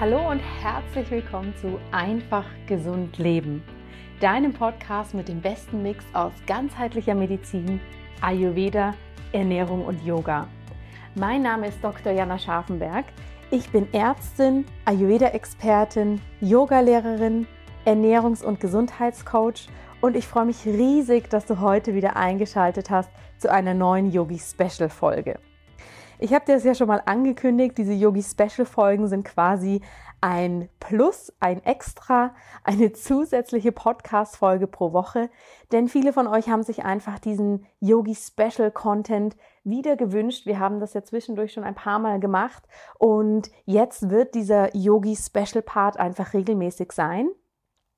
Hallo und herzlich willkommen zu Einfach gesund leben, deinem Podcast mit dem besten Mix aus ganzheitlicher Medizin, Ayurveda, Ernährung und Yoga. Mein Name ist Dr. Jana Scharfenberg. Ich bin Ärztin, Ayurveda-Expertin, Yogalehrerin, Ernährungs- und Gesundheitscoach und ich freue mich riesig, dass du heute wieder eingeschaltet hast zu einer neuen Yogi-Special-Folge. Ich habe dir das ja schon mal angekündigt, diese Yogi-Special-Folgen sind quasi ein Plus, ein Extra, eine zusätzliche Podcast-Folge pro Woche, denn viele von euch haben sich einfach diesen Yogi-Special-Content wieder gewünscht. Wir haben das ja zwischendurch schon ein paar Mal gemacht und jetzt wird dieser Yogi-Special-Part einfach regelmäßig sein.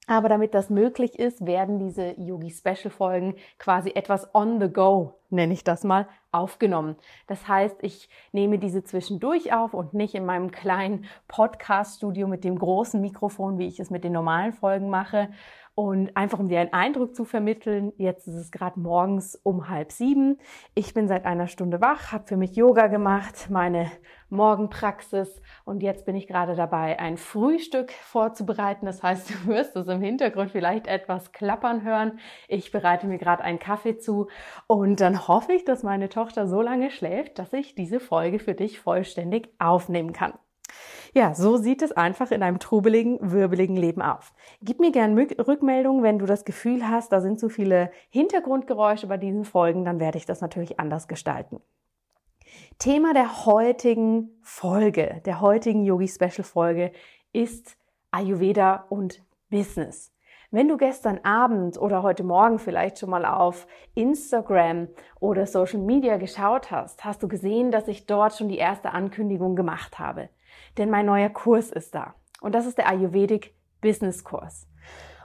Aber damit das möglich ist, werden diese Yogi Special Folgen quasi etwas on the go, nenne ich das mal, aufgenommen. Das heißt, ich nehme diese zwischendurch auf und nicht in meinem kleinen Podcast Studio mit dem großen Mikrofon, wie ich es mit den normalen Folgen mache, und einfach um dir einen Eindruck zu vermitteln, jetzt ist es gerade morgens um halb sieben. Ich bin seit einer Stunde wach, habe für mich Yoga gemacht, meine Morgenpraxis und jetzt bin ich gerade dabei, ein Frühstück vorzubereiten. Das heißt, du wirst es im Hintergrund vielleicht etwas klappern hören. Ich bereite mir gerade einen Kaffee zu und dann hoffe ich, dass meine Tochter so lange schläft, dass ich diese Folge für dich vollständig aufnehmen kann. Ja, so sieht es einfach in einem trubeligen, wirbeligen Leben auf. Gib mir gerne Rückmeldung, wenn du das Gefühl hast, da sind zu viele Hintergrundgeräusche bei diesen Folgen, dann werde ich das natürlich anders gestalten. Thema der heutigen Folge, der heutigen Yogi Special Folge ist Ayurveda und Business. Wenn du gestern Abend oder heute Morgen vielleicht schon mal auf Instagram oder Social Media geschaut hast, hast du gesehen, dass ich dort schon die erste Ankündigung gemacht habe denn mein neuer Kurs ist da. Und das ist der Ayurvedic Business Kurs.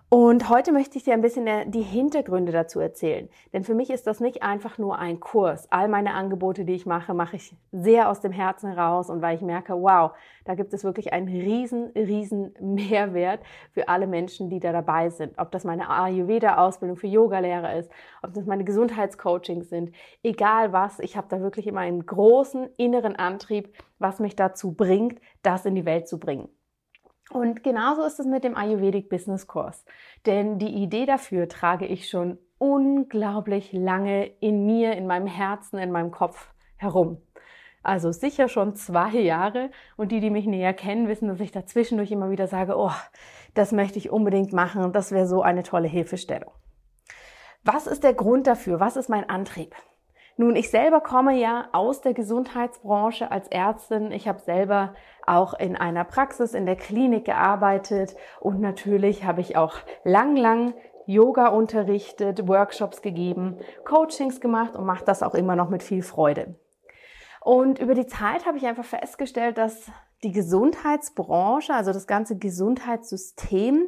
Und heute möchte ich dir ein bisschen die Hintergründe dazu erzählen. Denn für mich ist das nicht einfach nur ein Kurs. All meine Angebote, die ich mache, mache ich sehr aus dem Herzen raus und weil ich merke, wow, da gibt es wirklich einen riesen, riesen Mehrwert für alle Menschen, die da dabei sind. Ob das meine Ayurveda-Ausbildung für Yogalehrer ist, ob das meine Gesundheitscoachings sind, egal was, ich habe da wirklich immer einen großen inneren Antrieb, was mich dazu bringt, das in die Welt zu bringen. Und genauso ist es mit dem Ayurvedic Business Kurs. Denn die Idee dafür trage ich schon unglaublich lange in mir, in meinem Herzen, in meinem Kopf herum. Also sicher schon zwei Jahre. Und die, die mich näher kennen, wissen, dass ich dazwischendurch immer wieder sage, oh, das möchte ich unbedingt machen. Das wäre so eine tolle Hilfestellung. Was ist der Grund dafür? Was ist mein Antrieb? Nun, ich selber komme ja aus der Gesundheitsbranche als Ärztin. Ich habe selber auch in einer Praxis in der Klinik gearbeitet und natürlich habe ich auch lang, lang Yoga unterrichtet, Workshops gegeben, Coachings gemacht und mache das auch immer noch mit viel Freude. Und über die Zeit habe ich einfach festgestellt, dass die Gesundheitsbranche, also das ganze Gesundheitssystem,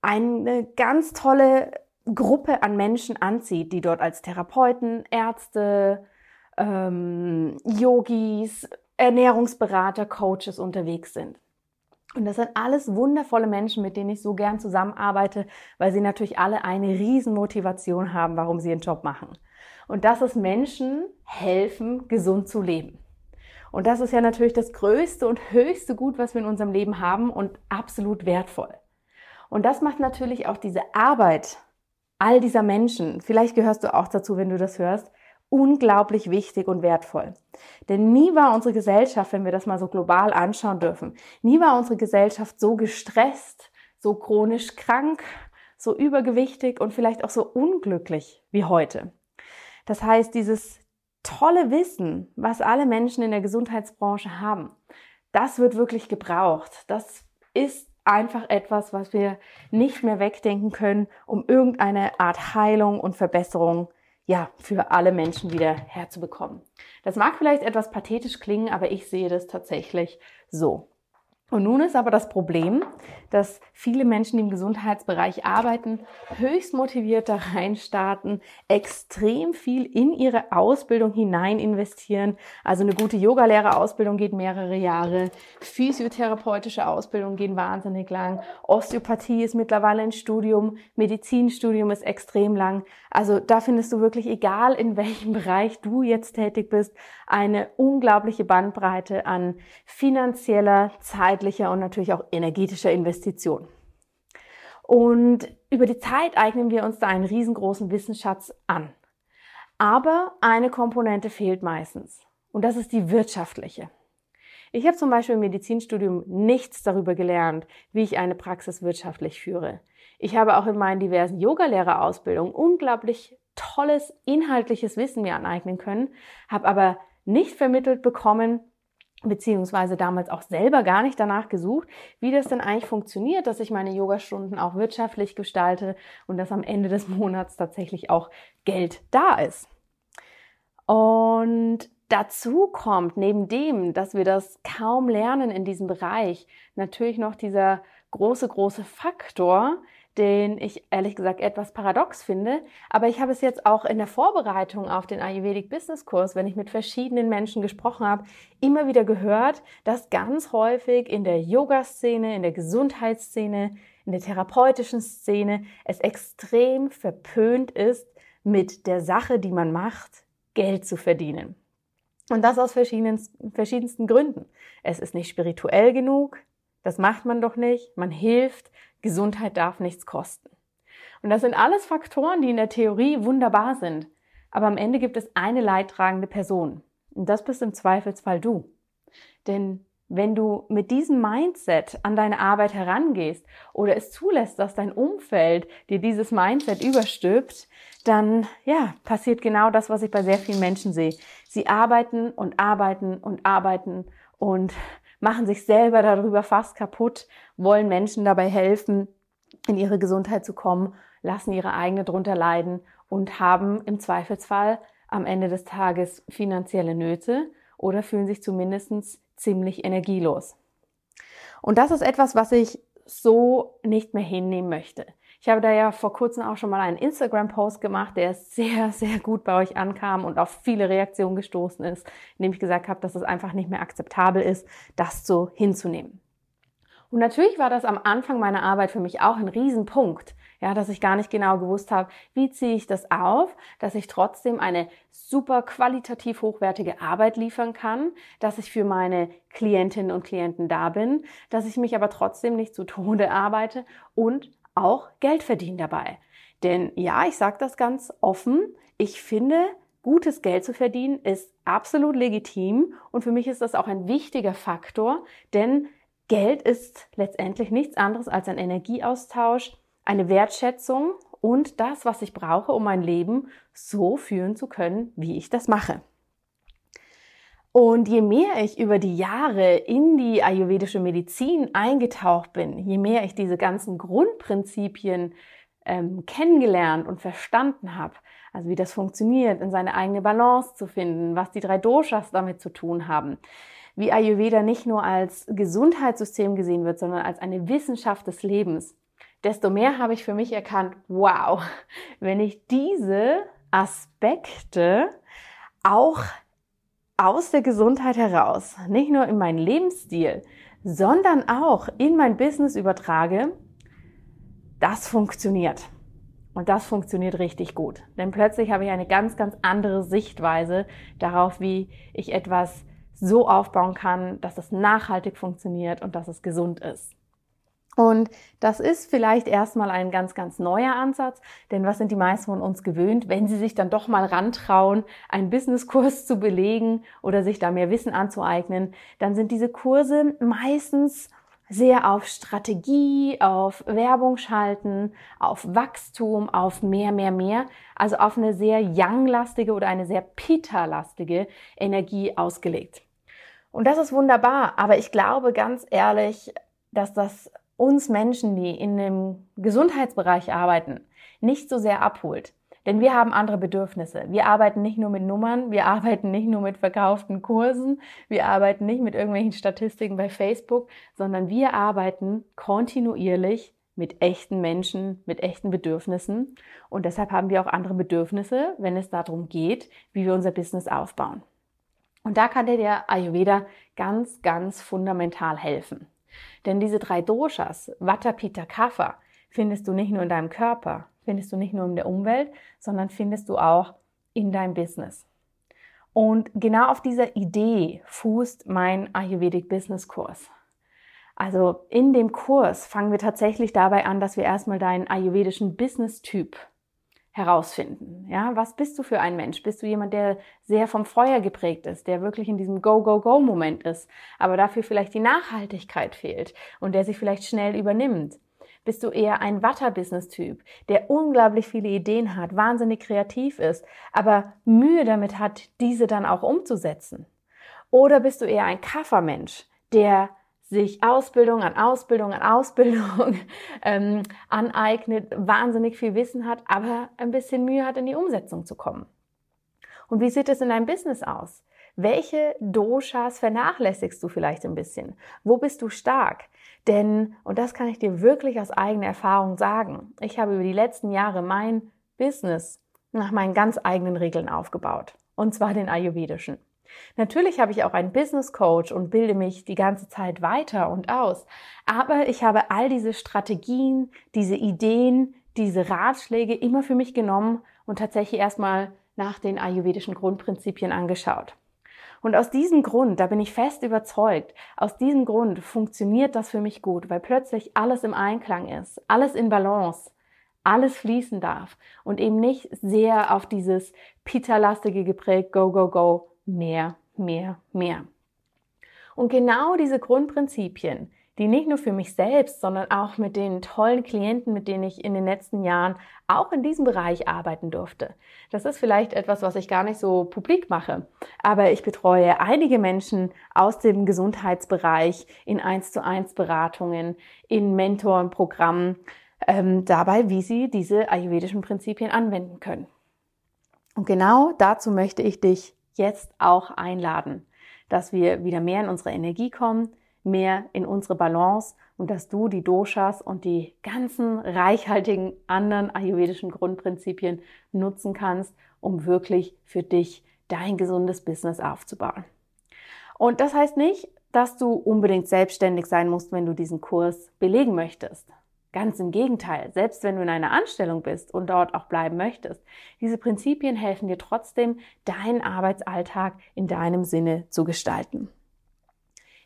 eine ganz tolle Gruppe an Menschen anzieht, die dort als Therapeuten, Ärzte, ähm, Yogis, Ernährungsberater, Coaches unterwegs sind. Und das sind alles wundervolle Menschen, mit denen ich so gern zusammenarbeite, weil sie natürlich alle eine Riesenmotivation haben, warum sie ihren Job machen. Und das ist Menschen helfen, gesund zu leben. Und das ist ja natürlich das größte und höchste Gut, was wir in unserem Leben haben und absolut wertvoll. Und das macht natürlich auch diese Arbeit all dieser Menschen, vielleicht gehörst du auch dazu, wenn du das hörst, unglaublich wichtig und wertvoll. Denn nie war unsere Gesellschaft, wenn wir das mal so global anschauen dürfen, nie war unsere Gesellschaft so gestresst, so chronisch krank, so übergewichtig und vielleicht auch so unglücklich wie heute. Das heißt, dieses tolle Wissen, was alle Menschen in der Gesundheitsbranche haben, das wird wirklich gebraucht. Das ist einfach etwas, was wir nicht mehr wegdenken können, um irgendeine Art Heilung und Verbesserung ja, für alle Menschen wieder herzubekommen. Das mag vielleicht etwas pathetisch klingen, aber ich sehe das tatsächlich so. Und nun ist aber das Problem, dass viele Menschen, die im Gesundheitsbereich arbeiten, höchst motiviert da reinstarten, extrem viel in ihre Ausbildung hinein investieren. Also eine gute Yogalehrerausbildung geht mehrere Jahre, physiotherapeutische Ausbildung gehen wahnsinnig lang, Osteopathie ist mittlerweile ein Studium, Medizinstudium ist extrem lang. Also da findest du wirklich, egal in welchem Bereich du jetzt tätig bist, eine unglaubliche Bandbreite an finanzieller, zeitlicher und natürlich auch energetischer Investition. Und über die Zeit eignen wir uns da einen riesengroßen Wissensschatz an. Aber eine Komponente fehlt meistens. Und das ist die wirtschaftliche. Ich habe zum Beispiel im Medizinstudium nichts darüber gelernt, wie ich eine Praxis wirtschaftlich führe. Ich habe auch in meinen diversen Yogalehrerausbildungen unglaublich tolles inhaltliches Wissen mir aneignen können, habe aber nicht vermittelt bekommen, beziehungsweise damals auch selber gar nicht danach gesucht, wie das denn eigentlich funktioniert, dass ich meine Yogastunden auch wirtschaftlich gestalte und dass am Ende des Monats tatsächlich auch Geld da ist. Und dazu kommt neben dem, dass wir das kaum lernen in diesem Bereich, natürlich noch dieser große, große Faktor, den ich ehrlich gesagt etwas paradox finde. Aber ich habe es jetzt auch in der Vorbereitung auf den Ayurvedic Business Kurs, wenn ich mit verschiedenen Menschen gesprochen habe, immer wieder gehört, dass ganz häufig in der Yoga-Szene, in der Gesundheitsszene, in der therapeutischen Szene es extrem verpönt ist, mit der Sache, die man macht, Geld zu verdienen. Und das aus verschiedensten, verschiedensten Gründen. Es ist nicht spirituell genug, das macht man doch nicht, man hilft, Gesundheit darf nichts kosten. Und das sind alles Faktoren, die in der Theorie wunderbar sind. Aber am Ende gibt es eine leidtragende Person. Und das bist im Zweifelsfall du. Denn wenn du mit diesem Mindset an deine Arbeit herangehst oder es zulässt, dass dein Umfeld dir dieses Mindset überstülpt, dann ja, passiert genau das, was ich bei sehr vielen Menschen sehe. Sie arbeiten und arbeiten und arbeiten und machen sich selber darüber fast kaputt, wollen Menschen dabei helfen, in ihre Gesundheit zu kommen, lassen ihre eigene drunter leiden und haben im Zweifelsfall am Ende des Tages finanzielle Nöte oder fühlen sich zumindest ziemlich energielos. Und das ist etwas, was ich so nicht mehr hinnehmen möchte. Ich habe da ja vor kurzem auch schon mal einen Instagram-Post gemacht, der sehr, sehr gut bei euch ankam und auf viele Reaktionen gestoßen ist, indem ich gesagt habe, dass es einfach nicht mehr akzeptabel ist, das so hinzunehmen. Und natürlich war das am Anfang meiner Arbeit für mich auch ein Riesenpunkt, ja, dass ich gar nicht genau gewusst habe, wie ziehe ich das auf, dass ich trotzdem eine super qualitativ hochwertige Arbeit liefern kann, dass ich für meine Klientinnen und Klienten da bin, dass ich mich aber trotzdem nicht zu Tode arbeite und auch Geld verdienen dabei. Denn ja, ich sage das ganz offen, ich finde, gutes Geld zu verdienen ist absolut legitim und für mich ist das auch ein wichtiger Faktor, denn Geld ist letztendlich nichts anderes als ein Energieaustausch, eine Wertschätzung und das, was ich brauche, um mein Leben so führen zu können, wie ich das mache. Und je mehr ich über die Jahre in die ayurvedische Medizin eingetaucht bin, je mehr ich diese ganzen Grundprinzipien ähm, kennengelernt und verstanden habe, also wie das funktioniert, in seine eigene Balance zu finden, was die drei Doshas damit zu tun haben, wie Ayurveda nicht nur als Gesundheitssystem gesehen wird, sondern als eine Wissenschaft des Lebens, desto mehr habe ich für mich erkannt, wow, wenn ich diese Aspekte auch aus der Gesundheit heraus, nicht nur in meinen Lebensstil, sondern auch in mein Business übertrage, das funktioniert. Und das funktioniert richtig gut. Denn plötzlich habe ich eine ganz, ganz andere Sichtweise darauf, wie ich etwas so aufbauen kann, dass es nachhaltig funktioniert und dass es gesund ist. Und das ist vielleicht erstmal ein ganz, ganz neuer Ansatz, denn was sind die meisten von uns gewöhnt, wenn sie sich dann doch mal rantrauen, einen Businesskurs zu belegen oder sich da mehr Wissen anzueignen, dann sind diese Kurse meistens sehr auf Strategie, auf Werbung schalten, auf Wachstum, auf mehr, mehr, mehr, also auf eine sehr Yang-lastige oder eine sehr Pita-lastige Energie ausgelegt. Und das ist wunderbar, aber ich glaube ganz ehrlich, dass das uns Menschen, die in dem Gesundheitsbereich arbeiten, nicht so sehr abholt. Denn wir haben andere Bedürfnisse. Wir arbeiten nicht nur mit Nummern, wir arbeiten nicht nur mit verkauften Kursen, wir arbeiten nicht mit irgendwelchen Statistiken bei Facebook, sondern wir arbeiten kontinuierlich mit echten Menschen, mit echten Bedürfnissen. Und deshalb haben wir auch andere Bedürfnisse, wenn es darum geht, wie wir unser Business aufbauen. Und da kann dir der Ayurveda ganz, ganz fundamental helfen. Denn diese drei Doshas, Vata, Pitta, Kapha, findest du nicht nur in deinem Körper, findest du nicht nur in der Umwelt, sondern findest du auch in deinem Business. Und genau auf dieser Idee fußt mein Ayurvedic Business Kurs. Also in dem Kurs fangen wir tatsächlich dabei an, dass wir erstmal deinen ayurvedischen Business-Typ herausfinden. Ja, was bist du für ein Mensch? Bist du jemand, der sehr vom Feuer geprägt ist, der wirklich in diesem Go-Go-Go-Moment ist, aber dafür vielleicht die Nachhaltigkeit fehlt und der sich vielleicht schnell übernimmt? Bist du eher ein Watter-Business-Typ, der unglaublich viele Ideen hat, wahnsinnig kreativ ist, aber Mühe damit hat, diese dann auch umzusetzen? Oder bist du eher ein Kaffermensch, der sich Ausbildung an Ausbildung an Ausbildung ähm, aneignet, wahnsinnig viel Wissen hat, aber ein bisschen Mühe hat, in die Umsetzung zu kommen. Und wie sieht es in deinem Business aus? Welche Doshas vernachlässigst du vielleicht ein bisschen? Wo bist du stark? Denn, und das kann ich dir wirklich aus eigener Erfahrung sagen, ich habe über die letzten Jahre mein Business nach meinen ganz eigenen Regeln aufgebaut. Und zwar den ayurvedischen. Natürlich habe ich auch einen Business Coach und bilde mich die ganze Zeit weiter und aus. Aber ich habe all diese Strategien, diese Ideen, diese Ratschläge immer für mich genommen und tatsächlich erstmal nach den ayurvedischen Grundprinzipien angeschaut. Und aus diesem Grund, da bin ich fest überzeugt, aus diesem Grund funktioniert das für mich gut, weil plötzlich alles im Einklang ist, alles in Balance, alles fließen darf und eben nicht sehr auf dieses Pita-lastige geprägt, go, go, go mehr, mehr, mehr. Und genau diese Grundprinzipien, die nicht nur für mich selbst, sondern auch mit den tollen Klienten, mit denen ich in den letzten Jahren auch in diesem Bereich arbeiten durfte. Das ist vielleicht etwas, was ich gar nicht so publik mache, aber ich betreue einige Menschen aus dem Gesundheitsbereich in 1 zu 1 Beratungen, in Mentorenprogrammen, ähm, dabei, wie sie diese ayurvedischen Prinzipien anwenden können. Und genau dazu möchte ich dich jetzt auch einladen, dass wir wieder mehr in unsere Energie kommen, mehr in unsere Balance und dass du die Doshas und die ganzen reichhaltigen anderen ayurvedischen Grundprinzipien nutzen kannst, um wirklich für dich dein gesundes Business aufzubauen. Und das heißt nicht, dass du unbedingt selbstständig sein musst, wenn du diesen Kurs belegen möchtest. Ganz im Gegenteil, selbst wenn du in einer Anstellung bist und dort auch bleiben möchtest, diese Prinzipien helfen dir trotzdem, deinen Arbeitsalltag in deinem Sinne zu gestalten.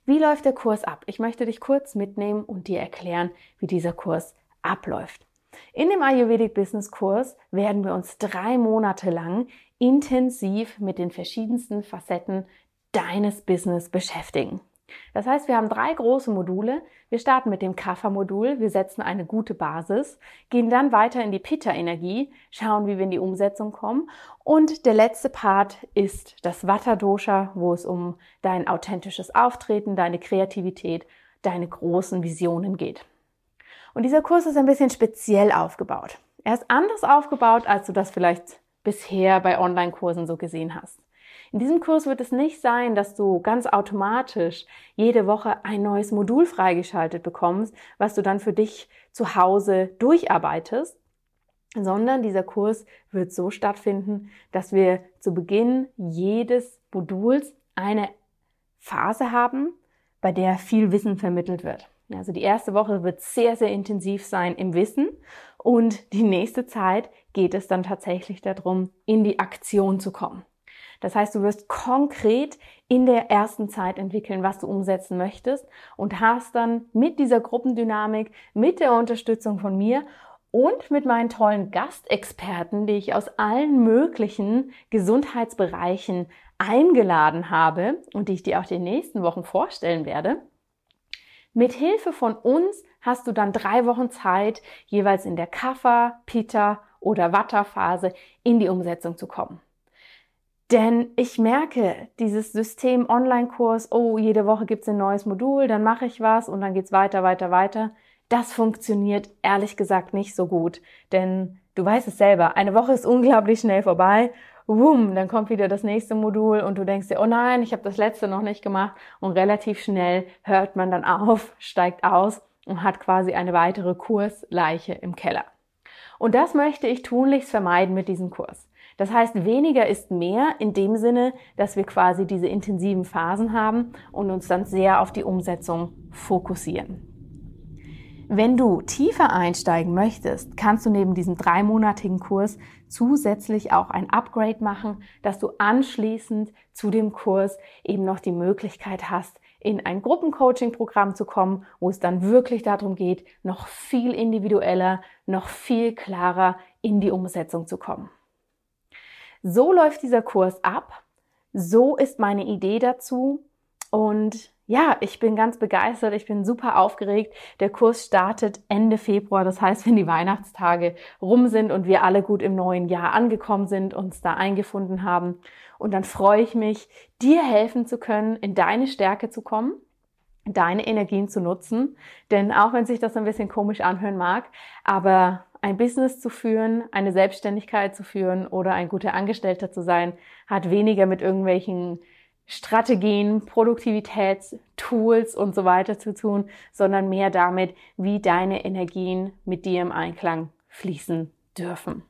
Wie läuft der Kurs ab? Ich möchte dich kurz mitnehmen und dir erklären, wie dieser Kurs abläuft. In dem Ayurvedic Business Kurs werden wir uns drei Monate lang intensiv mit den verschiedensten Facetten deines Business beschäftigen. Das heißt, wir haben drei große Module. Wir starten mit dem Kapha-Modul, wir setzen eine gute Basis, gehen dann weiter in die Pitta-Energie, schauen, wie wir in die Umsetzung kommen. Und der letzte Part ist das Vata-Dosha, wo es um dein authentisches Auftreten, deine Kreativität, deine großen Visionen geht. Und dieser Kurs ist ein bisschen speziell aufgebaut. Er ist anders aufgebaut, als du das vielleicht bisher bei Online-Kursen so gesehen hast. In diesem Kurs wird es nicht sein, dass du ganz automatisch jede Woche ein neues Modul freigeschaltet bekommst, was du dann für dich zu Hause durcharbeitest, sondern dieser Kurs wird so stattfinden, dass wir zu Beginn jedes Moduls eine Phase haben, bei der viel Wissen vermittelt wird. Also die erste Woche wird sehr, sehr intensiv sein im Wissen und die nächste Zeit geht es dann tatsächlich darum, in die Aktion zu kommen. Das heißt, du wirst konkret in der ersten Zeit entwickeln, was du umsetzen möchtest und hast dann mit dieser Gruppendynamik, mit der Unterstützung von mir und mit meinen tollen Gastexperten, die ich aus allen möglichen Gesundheitsbereichen eingeladen habe und die ich dir auch die nächsten Wochen vorstellen werde, mit Hilfe von uns hast du dann drei Wochen Zeit, jeweils in der Kapha, Pita oder Vata-Phase in die Umsetzung zu kommen. Denn ich merke, dieses System Online-Kurs, oh, jede Woche gibt's ein neues Modul, dann mache ich was und dann geht's weiter, weiter, weiter. Das funktioniert ehrlich gesagt nicht so gut. Denn du weißt es selber, eine Woche ist unglaublich schnell vorbei wumm, dann kommt wieder das nächste Modul und du denkst dir, oh nein, ich habe das letzte noch nicht gemacht und relativ schnell hört man dann auf, steigt aus und hat quasi eine weitere Kursleiche im Keller. Und das möchte ich tunlichst vermeiden mit diesem Kurs. Das heißt, weniger ist mehr in dem Sinne, dass wir quasi diese intensiven Phasen haben und uns dann sehr auf die Umsetzung fokussieren. Wenn du tiefer einsteigen möchtest, kannst du neben diesem dreimonatigen Kurs zusätzlich auch ein Upgrade machen, dass du anschließend zu dem Kurs eben noch die Möglichkeit hast, in ein Gruppencoaching-Programm zu kommen, wo es dann wirklich darum geht, noch viel individueller, noch viel klarer in die Umsetzung zu kommen. So läuft dieser Kurs ab. So ist meine Idee dazu. Und ja, ich bin ganz begeistert, ich bin super aufgeregt. Der Kurs startet Ende Februar, das heißt, wenn die Weihnachtstage rum sind und wir alle gut im neuen Jahr angekommen sind, uns da eingefunden haben. Und dann freue ich mich, dir helfen zu können, in deine Stärke zu kommen, deine Energien zu nutzen. Denn auch wenn sich das ein bisschen komisch anhören mag, aber ein Business zu führen, eine Selbstständigkeit zu führen oder ein guter Angestellter zu sein, hat weniger mit irgendwelchen Strategien, Produktivitätstools und so weiter zu tun, sondern mehr damit, wie deine Energien mit dir im Einklang fließen dürfen.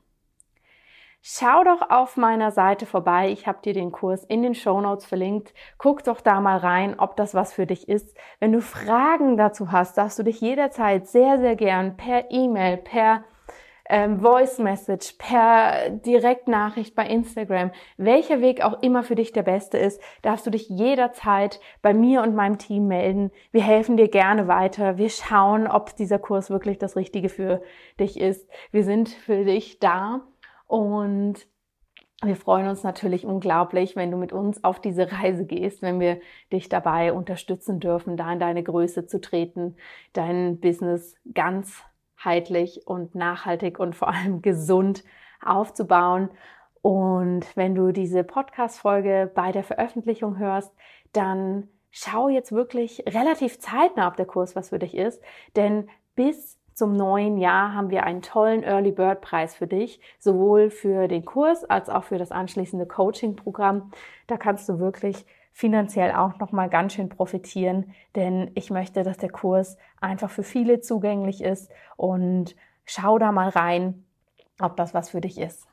Schau doch auf meiner Seite vorbei. Ich habe dir den Kurs in den Show Notes verlinkt. Guck doch da mal rein, ob das was für dich ist. Wenn du Fragen dazu hast, darfst du dich jederzeit sehr, sehr gern per E-Mail, per ähm, Voice Message, per Direktnachricht bei Instagram, welcher Weg auch immer für dich der beste ist, darfst du dich jederzeit bei mir und meinem Team melden. Wir helfen dir gerne weiter. Wir schauen, ob dieser Kurs wirklich das Richtige für dich ist. Wir sind für dich da und wir freuen uns natürlich unglaublich, wenn du mit uns auf diese Reise gehst, wenn wir dich dabei unterstützen dürfen, da in deine Größe zu treten, dein Business ganz ganzheitlich und nachhaltig und vor allem gesund aufzubauen. Und wenn du diese Podcast-Folge bei der Veröffentlichung hörst, dann schau jetzt wirklich relativ zeitnah, ob der Kurs was für dich ist. Denn bis zum neuen Jahr haben wir einen tollen Early Bird Preis für dich, sowohl für den Kurs als auch für das anschließende Coaching-Programm. Da kannst du wirklich finanziell auch noch mal ganz schön profitieren, denn ich möchte, dass der Kurs einfach für viele zugänglich ist und schau da mal rein, ob das was für dich ist.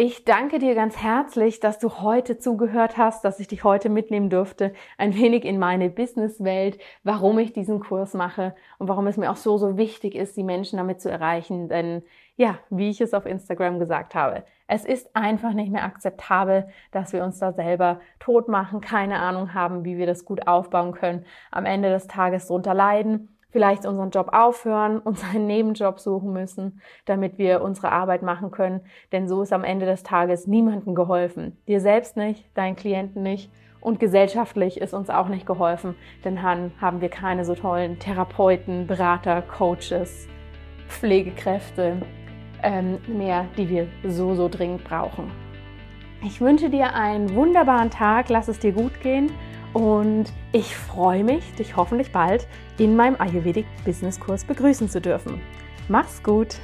Ich danke dir ganz herzlich, dass du heute zugehört hast, dass ich dich heute mitnehmen durfte, ein wenig in meine Businesswelt, warum ich diesen Kurs mache und warum es mir auch so, so wichtig ist, die Menschen damit zu erreichen. Denn ja, wie ich es auf Instagram gesagt habe, es ist einfach nicht mehr akzeptabel, dass wir uns da selber tot machen, keine Ahnung haben, wie wir das gut aufbauen können, am Ende des Tages drunter leiden vielleicht unseren Job aufhören, uns einen Nebenjob suchen müssen, damit wir unsere Arbeit machen können. Denn so ist am Ende des Tages niemandem geholfen. Dir selbst nicht, deinen Klienten nicht und gesellschaftlich ist uns auch nicht geholfen, denn dann haben wir keine so tollen Therapeuten, Berater, Coaches, Pflegekräfte ähm, mehr, die wir so, so dringend brauchen. Ich wünsche dir einen wunderbaren Tag, lass es dir gut gehen und ich freue mich, dich hoffentlich bald in meinem Ayurvedic Business Kurs begrüßen zu dürfen. Mach's gut!